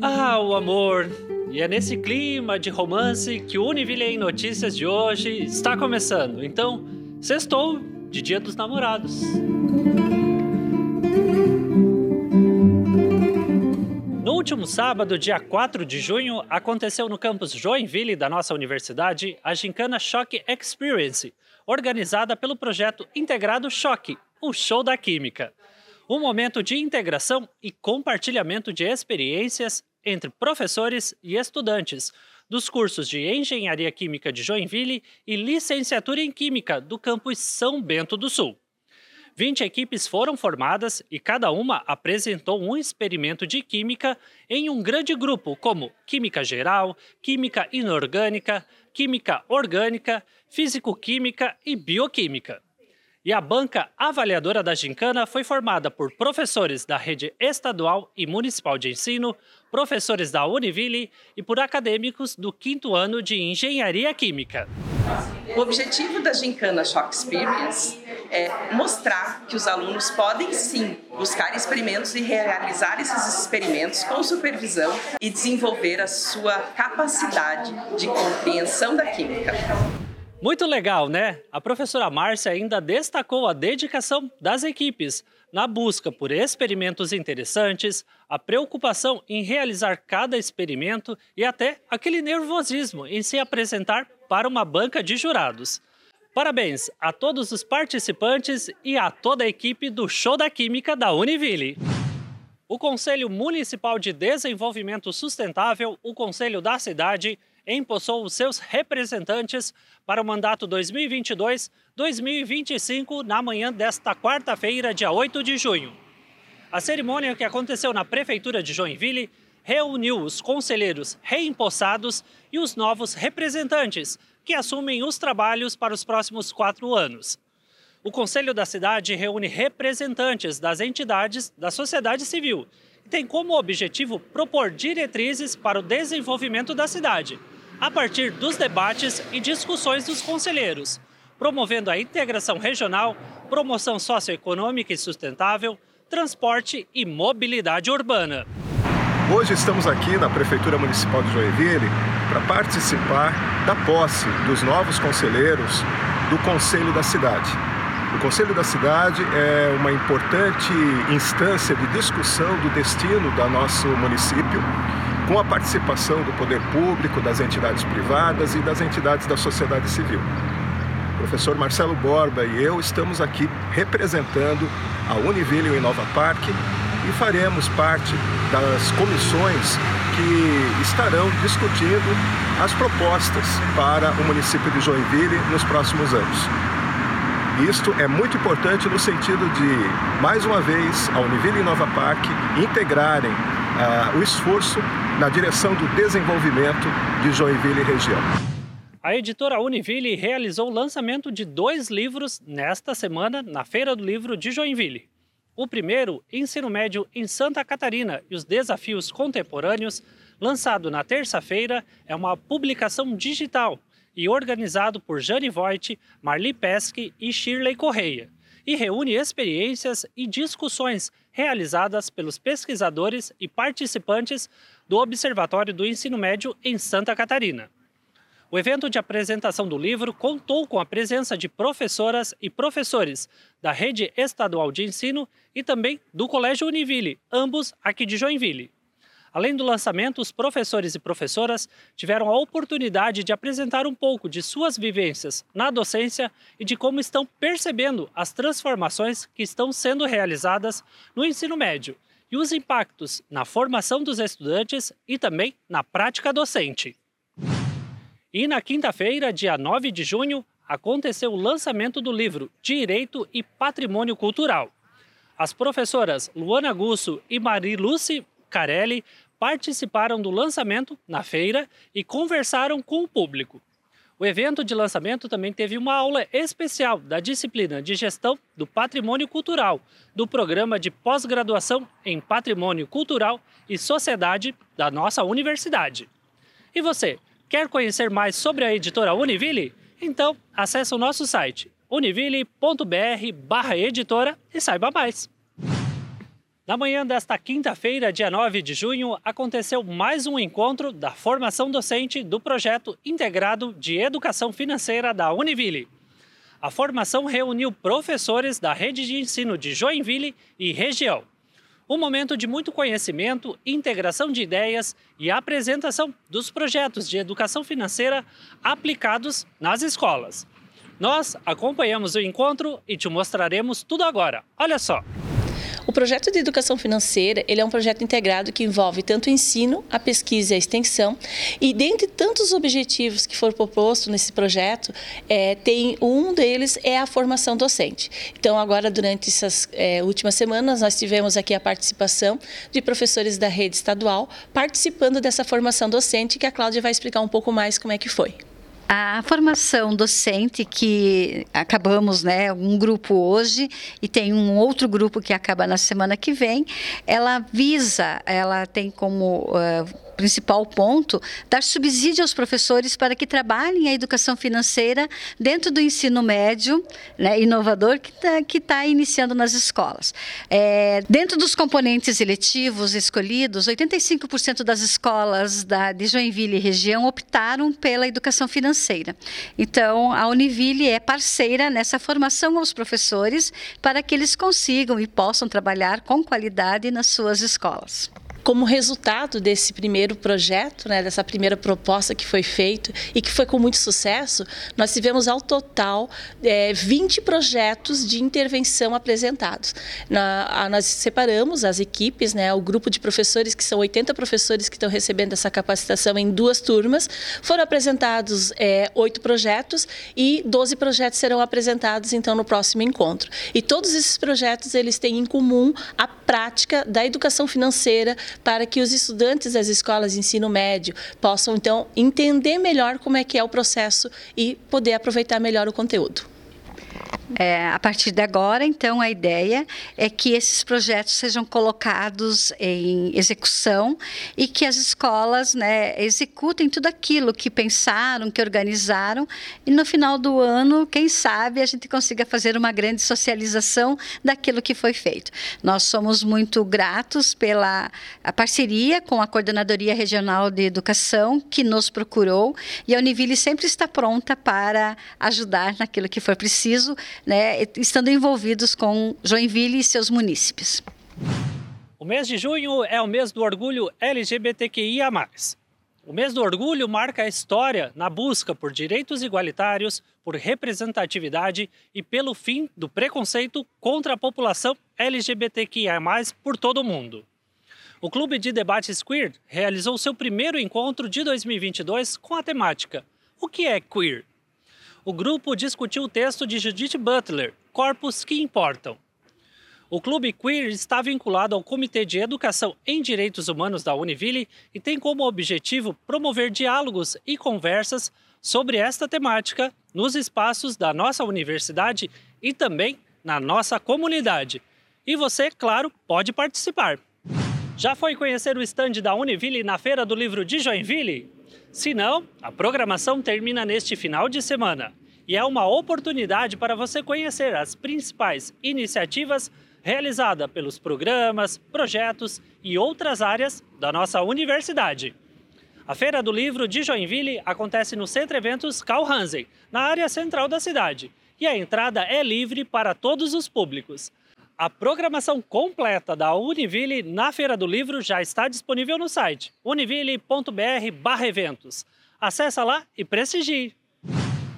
Ah, o amor! E é nesse clima de romance que o Univille em Notícias de hoje está começando. Então, sextou de Dia dos Namorados. No último sábado, dia 4 de junho, aconteceu no campus Joinville da nossa universidade a Gincana Choque Experience, organizada pelo projeto integrado Choque, o Show da Química um momento de integração e compartilhamento de experiências entre professores e estudantes dos cursos de Engenharia Química de Joinville e Licenciatura em Química do campus São Bento do Sul. 20 equipes foram formadas e cada uma apresentou um experimento de química em um grande grupo, como Química Geral, Química Inorgânica, Química Orgânica, Físico-Química e Bioquímica. E a banca avaliadora da Gincana foi formada por professores da rede estadual e municipal de ensino, professores da Univille e por acadêmicos do quinto ano de Engenharia Química. O objetivo da Gincana Shock Experience é mostrar que os alunos podem sim buscar experimentos e realizar esses experimentos com supervisão e desenvolver a sua capacidade de compreensão da química. Muito legal, né? A professora Márcia ainda destacou a dedicação das equipes na busca por experimentos interessantes, a preocupação em realizar cada experimento e até aquele nervosismo em se apresentar para uma banca de jurados. Parabéns a todos os participantes e a toda a equipe do Show da Química da Univille. O Conselho Municipal de Desenvolvimento Sustentável, o Conselho da Cidade, empossou os seus representantes para o mandato 2022-2025 na manhã desta quarta-feira, dia 8 de junho. A cerimônia que aconteceu na Prefeitura de Joinville reuniu os conselheiros reempossados e os novos representantes que assumem os trabalhos para os próximos quatro anos. O Conselho da Cidade reúne representantes das entidades da sociedade civil e tem como objetivo propor diretrizes para o desenvolvimento da cidade a partir dos debates e discussões dos conselheiros, promovendo a integração regional, promoção socioeconômica e sustentável, transporte e mobilidade urbana. Hoje estamos aqui na Prefeitura Municipal de Joinville para participar da posse dos novos conselheiros do Conselho da Cidade. O Conselho da Cidade é uma importante instância de discussão do destino do nosso município com a participação do poder público, das entidades privadas e das entidades da sociedade civil. O professor Marcelo Borba e eu estamos aqui representando a Univille e Nova Parque e faremos parte das comissões que estarão discutindo as propostas para o município de Joinville nos próximos anos. Isto é muito importante no sentido de, mais uma vez, a Univille e Nova Parque integrarem uh, o esforço na direção do desenvolvimento de Joinville e região. A editora Univille realizou o lançamento de dois livros nesta semana na Feira do Livro de Joinville. O primeiro, Ensino Médio em Santa Catarina e os Desafios Contemporâneos, lançado na terça-feira, é uma publicação digital e organizado por Jane Voigt, Marli Pesque e Shirley Correia e reúne experiências e discussões realizadas pelos pesquisadores e participantes do Observatório do Ensino Médio em Santa Catarina. O evento de apresentação do livro contou com a presença de professoras e professores da Rede Estadual de Ensino e também do Colégio Univille, ambos aqui de Joinville. Além do lançamento, os professores e professoras tiveram a oportunidade de apresentar um pouco de suas vivências na docência e de como estão percebendo as transformações que estão sendo realizadas no ensino médio e os impactos na formação dos estudantes e também na prática docente. E na quinta-feira, dia 9 de junho, aconteceu o lançamento do livro Direito e Patrimônio Cultural. As professoras Luana Gusso e Mariluce Carelli participaram do lançamento na feira e conversaram com o público. O evento de lançamento também teve uma aula especial da disciplina de Gestão do Patrimônio Cultural, do programa de pós-graduação em Patrimônio Cultural e Sociedade da nossa universidade. E você, quer conhecer mais sobre a editora Univille? Então, acesse o nosso site univille.br/editora e saiba mais. Na manhã desta quinta-feira, dia 9 de junho, aconteceu mais um encontro da formação docente do projeto integrado de educação financeira da Univille. A formação reuniu professores da rede de ensino de Joinville e região. Um momento de muito conhecimento, integração de ideias e apresentação dos projetos de educação financeira aplicados nas escolas. Nós acompanhamos o encontro e te mostraremos tudo agora. Olha só! O projeto de educação financeira ele é um projeto integrado que envolve tanto o ensino, a pesquisa e a extensão. E dentre tantos objetivos que foram propostos nesse projeto, é, tem um deles é a formação docente. Então, agora durante essas é, últimas semanas, nós tivemos aqui a participação de professores da rede estadual participando dessa formação docente, que a Cláudia vai explicar um pouco mais como é que foi. A formação docente que acabamos, né, um grupo hoje e tem um outro grupo que acaba na semana que vem, ela visa, ela tem como uh, principal ponto, dar subsídio aos professores para que trabalhem a educação financeira dentro do ensino médio né, inovador que está que tá iniciando nas escolas. É, dentro dos componentes eletivos escolhidos, 85% das escolas da, de Joinville e região optaram pela educação financeira. Então, a Univille é parceira nessa formação aos professores para que eles consigam e possam trabalhar com qualidade nas suas escolas como resultado desse primeiro projeto, né, dessa primeira proposta que foi feita e que foi com muito sucesso, nós tivemos ao total é, 20 projetos de intervenção apresentados. Na, a, nós separamos as equipes, né, o grupo de professores, que são 80 professores que estão recebendo essa capacitação em duas turmas, foram apresentados é, oito projetos e 12 projetos serão apresentados então no próximo encontro. E todos esses projetos eles têm em comum a prática da educação financeira para que os estudantes das escolas de ensino médio possam então entender melhor como é que é o processo e poder aproveitar melhor o conteúdo. É, a partir de agora, então, a ideia é que esses projetos sejam colocados em execução e que as escolas né, executem tudo aquilo que pensaram, que organizaram, e no final do ano, quem sabe, a gente consiga fazer uma grande socialização daquilo que foi feito. Nós somos muito gratos pela parceria com a Coordenadoria Regional de Educação, que nos procurou, e a Univille sempre está pronta para ajudar naquilo que for preciso né, estando envolvidos com Joinville e seus munícipes. O mês de junho é o mês do orgulho LGBTQIA. O mês do orgulho marca a história na busca por direitos igualitários, por representatividade e pelo fim do preconceito contra a população LGBTQIA, por todo o mundo. O Clube de Debates Queer realizou seu primeiro encontro de 2022 com a temática O que é queer? O grupo discutiu o texto de Judith Butler, Corpos que Importam. O Clube Queer está vinculado ao Comitê de Educação em Direitos Humanos da Univille e tem como objetivo promover diálogos e conversas sobre esta temática nos espaços da nossa universidade e também na nossa comunidade. E você, claro, pode participar. Já foi conhecer o estande da Univille na Feira do Livro de Joinville? Se não, a programação termina neste final de semana e é uma oportunidade para você conhecer as principais iniciativas realizadas pelos programas, projetos e outras áreas da nossa universidade. A Feira do Livro de Joinville acontece no Centro Eventos Carl Hansen, na área central da cidade, e a entrada é livre para todos os públicos. A programação completa da Univille na Feira do Livro já está disponível no site univille.br/eventos. Acesse lá e prestigie.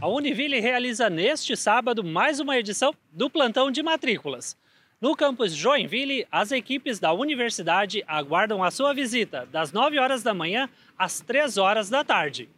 A Univille realiza neste sábado mais uma edição do plantão de matrículas. No campus Joinville, as equipes da universidade aguardam a sua visita das 9 horas da manhã às 3 horas da tarde.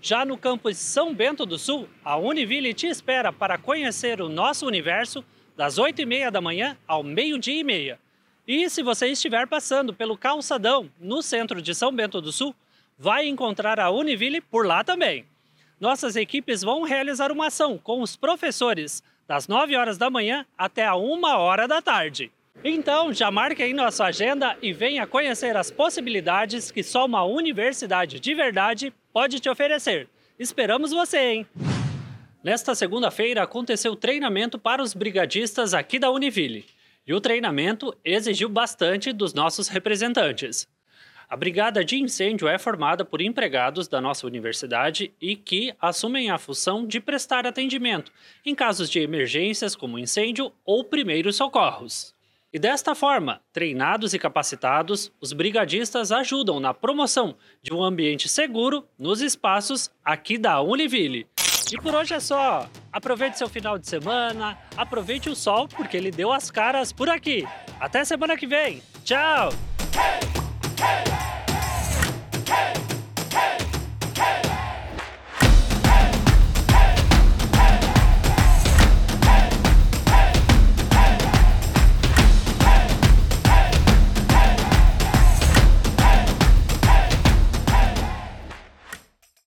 Já no campus São Bento do Sul, a Univille te espera para conhecer o nosso universo das 8 e meia da manhã ao meio-dia e meia. E se você estiver passando pelo calçadão no centro de São Bento do Sul, vai encontrar a Univille por lá também. Nossas equipes vão realizar uma ação com os professores das 9 horas da manhã até a 1 hora da tarde. Então, já marque aí na sua agenda e venha conhecer as possibilidades que só uma universidade de verdade pode te oferecer. Esperamos você, hein? Nesta segunda-feira aconteceu treinamento para os brigadistas aqui da Univille. E o treinamento exigiu bastante dos nossos representantes. A Brigada de Incêndio é formada por empregados da nossa universidade e que assumem a função de prestar atendimento em casos de emergências como incêndio ou primeiros socorros. E desta forma, treinados e capacitados, os brigadistas ajudam na promoção de um ambiente seguro nos espaços aqui da Univille. E por hoje é só. Aproveite seu final de semana, aproveite o sol porque ele deu as caras por aqui. Até semana que vem. Tchau! Hey! Hey!